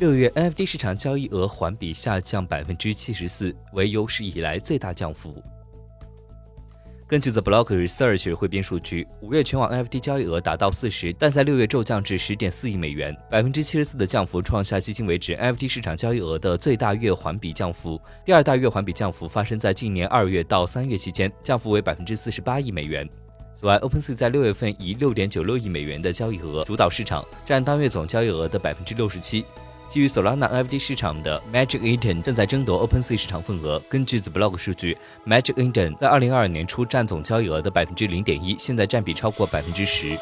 六月 NFT 市场交易额环比下降百分之七十四，为有史以来最大降幅。根据 The Block Research 汇编数据，五月全网 NFT 交易额达到四十，但在六月骤降至十点四亿美元，百分之七十四的降幅创下迄今为止 NFT 市场交易额的最大月环比降幅。第二大月环比降幅发生在今年二月到三月期间，降幅为百分之四十八亿美元。此外，OpenSea 在六月份以六点九六亿美元的交易额主导市场，占当月总交易额的百分之六十七。基于 Solana NFT 市场的 Magic Eden 正在争夺 OpenSea 市场份额。根据 zblock 数据，Magic Eden 在二零二二年初占总交易额的百分之零点一，现在占比超过百分之十。